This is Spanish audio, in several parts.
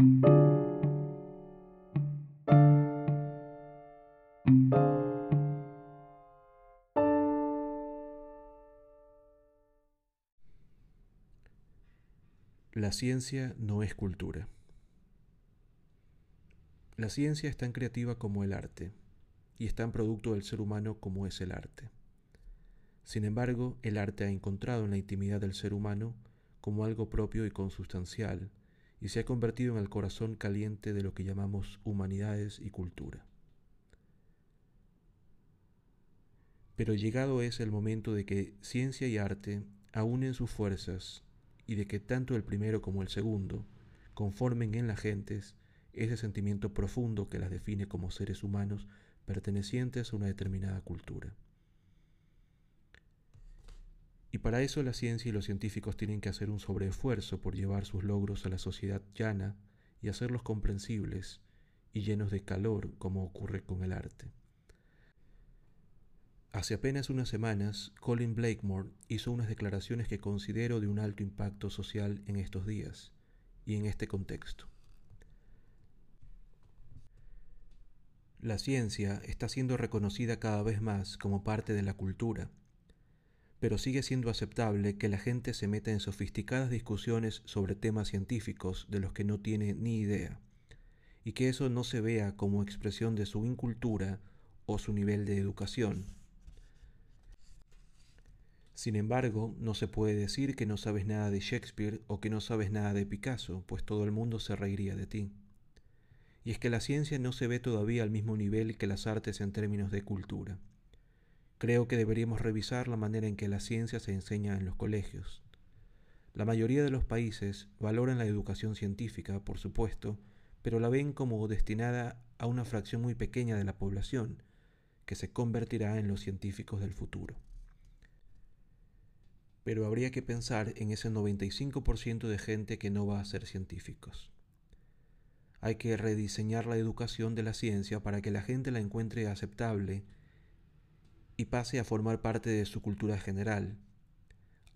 La ciencia no es cultura. La ciencia es tan creativa como el arte, y es tan producto del ser humano como es el arte. Sin embargo, el arte ha encontrado en la intimidad del ser humano como algo propio y consustancial, y se ha convertido en el corazón caliente de lo que llamamos humanidades y cultura. Pero llegado es el momento de que ciencia y arte aúnen sus fuerzas y de que tanto el primero como el segundo conformen en las gentes ese sentimiento profundo que las define como seres humanos pertenecientes a una determinada cultura. Y para eso la ciencia y los científicos tienen que hacer un sobreesfuerzo por llevar sus logros a la sociedad llana y hacerlos comprensibles y llenos de calor como ocurre con el arte. Hace apenas unas semanas, Colin Blakemore hizo unas declaraciones que considero de un alto impacto social en estos días y en este contexto. La ciencia está siendo reconocida cada vez más como parte de la cultura, pero sigue siendo aceptable que la gente se meta en sofisticadas discusiones sobre temas científicos de los que no tiene ni idea, y que eso no se vea como expresión de su incultura o su nivel de educación. Sin embargo, no se puede decir que no sabes nada de Shakespeare o que no sabes nada de Picasso, pues todo el mundo se reiría de ti y es que la ciencia no se ve todavía al mismo nivel que las artes en términos de cultura. Creo que deberíamos revisar la manera en que la ciencia se enseña en los colegios. La mayoría de los países valoran la educación científica, por supuesto, pero la ven como destinada a una fracción muy pequeña de la población, que se convertirá en los científicos del futuro. Pero habría que pensar en ese 95% de gente que no va a ser científicos. Hay que rediseñar la educación de la ciencia para que la gente la encuentre aceptable y pase a formar parte de su cultura general.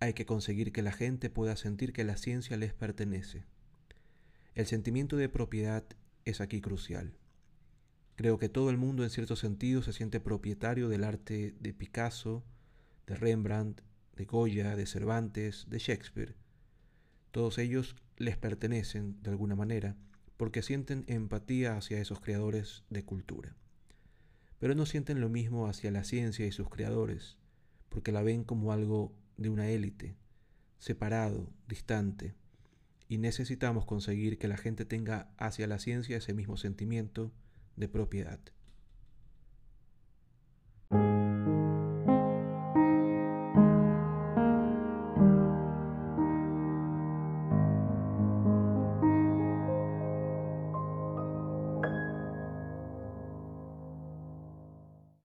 Hay que conseguir que la gente pueda sentir que la ciencia les pertenece. El sentimiento de propiedad es aquí crucial. Creo que todo el mundo en cierto sentido se siente propietario del arte de Picasso, de Rembrandt, de Goya, de Cervantes, de Shakespeare. Todos ellos les pertenecen de alguna manera porque sienten empatía hacia esos creadores de cultura. Pero no sienten lo mismo hacia la ciencia y sus creadores, porque la ven como algo de una élite, separado, distante, y necesitamos conseguir que la gente tenga hacia la ciencia ese mismo sentimiento de propiedad.